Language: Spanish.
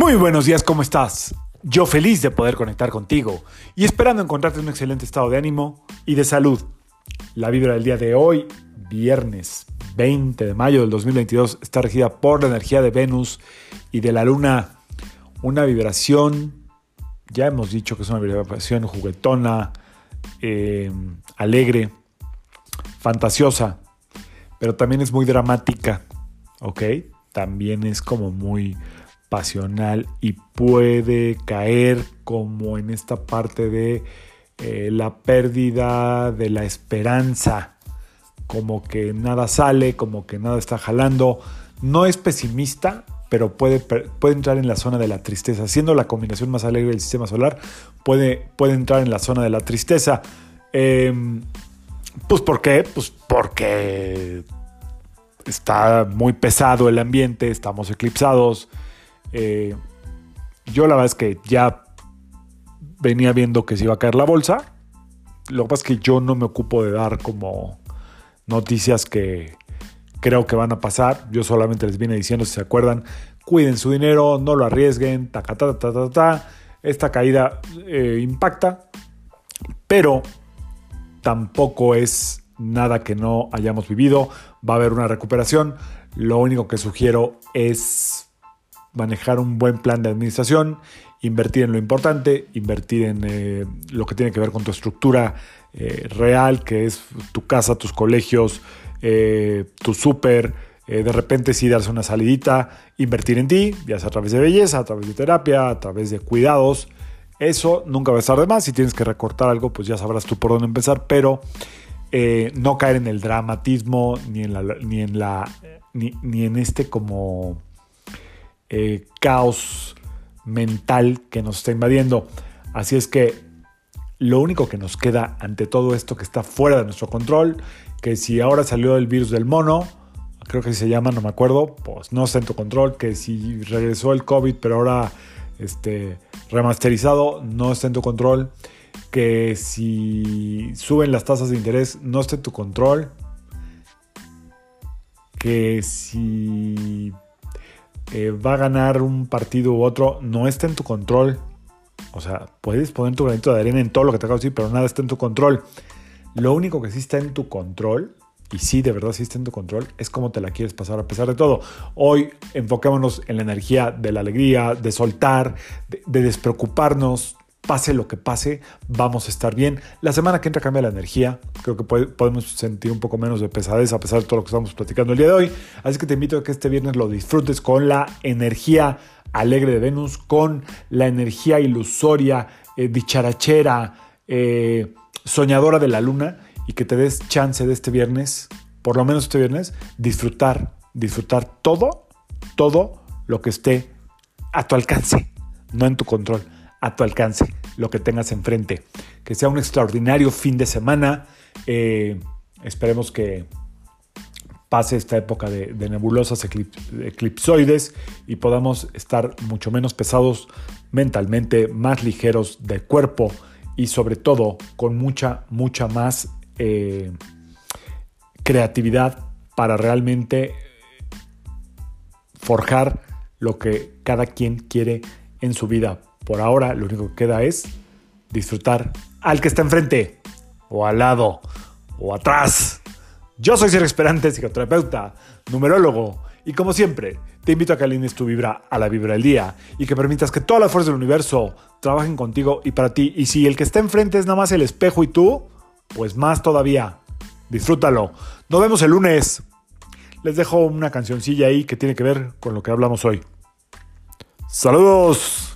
Muy buenos días, ¿cómo estás? Yo feliz de poder conectar contigo y esperando encontrarte en un excelente estado de ánimo y de salud. La vibra del día de hoy, viernes 20 de mayo del 2022, está regida por la energía de Venus y de la Luna. Una vibración, ya hemos dicho que es una vibración juguetona, eh, alegre, fantasiosa, pero también es muy dramática, ¿ok? También es como muy pasional y puede caer como en esta parte de eh, la pérdida de la esperanza, como que nada sale, como que nada está jalando. No es pesimista, pero puede, puede entrar en la zona de la tristeza. Siendo la combinación más alegre del sistema solar, puede, puede entrar en la zona de la tristeza. Em, pues ¿por qué? Pues porque está muy pesado el ambiente, estamos eclipsados, eh, yo la verdad es que ya venía viendo que se iba a caer la bolsa. Lo que pasa es que yo no me ocupo de dar como noticias que creo que van a pasar. Yo solamente les vine diciendo, si se acuerdan, cuiden su dinero, no lo arriesguen, ta, ta, ta, ta, ta. Esta caída eh, impacta, pero tampoco es nada que no hayamos vivido. Va a haber una recuperación. Lo único que sugiero es manejar un buen plan de administración, invertir en lo importante, invertir en eh, lo que tiene que ver con tu estructura eh, real, que es tu casa, tus colegios, eh, tu súper, de repente sí darse una salidita, invertir en ti, ya sea a través de belleza, a través de terapia, a través de cuidados. Eso nunca va a estar de más. Si tienes que recortar algo, pues ya sabrás tú por dónde empezar, pero no caer en el dramatismo ni en la, ni en la ni, ni en este como eh, caos mental que nos está invadiendo. Así es que lo único que nos queda ante todo esto que está fuera de nuestro control, que si ahora salió el virus del mono, creo que se llama, no me acuerdo, pues no está en tu control, que si regresó el COVID pero ahora este, remasterizado, no está en tu control, que si suben las tasas de interés, no está en tu control, que si eh, va a ganar un partido u otro, no está en tu control. O sea, puedes poner tu granito de arena en todo lo que te acabo de decir, pero nada está en tu control. Lo único que sí está en tu control, y sí, de verdad sí está en tu control, es cómo te la quieres pasar a pesar de todo. Hoy enfoquémonos en la energía de la alegría, de soltar, de despreocuparnos, pase lo que pase, vamos a estar bien. La semana que entra cambia la energía. Creo que podemos sentir un poco menos de pesadez a pesar de todo lo que estamos platicando el día de hoy. Así que te invito a que este viernes lo disfrutes con la energía alegre de Venus, con la energía ilusoria, eh, dicharachera, eh, soñadora de la luna y que te des chance de este viernes, por lo menos este viernes, disfrutar, disfrutar todo, todo lo que esté a tu alcance, no en tu control a tu alcance, lo que tengas enfrente. Que sea un extraordinario fin de semana. Eh, esperemos que pase esta época de, nebulosas eclipsoides y podamos estar mucho menos pesados mentalmente, más ligeros de cuerpo y sobre todo con mucha, mucha más eh, creatividad para realmente forjar lo que cada quien quiere en su vida por ahora lo único que queda es disfrutar al que está enfrente, o al lado, o atrás. Yo soy Sergio Esperante, psicoterapeuta, numerólogo, y como siempre, te invito a que alines tu vibra a la vibra del día y que permitas que todas las fuerzas del universo trabajen contigo y para ti. Y si el que está enfrente es nada más el espejo y tú, pues más todavía. Disfrútalo. Nos vemos el lunes. Les dejo una cancioncilla ahí que tiene que ver con lo que hablamos hoy. Saludos.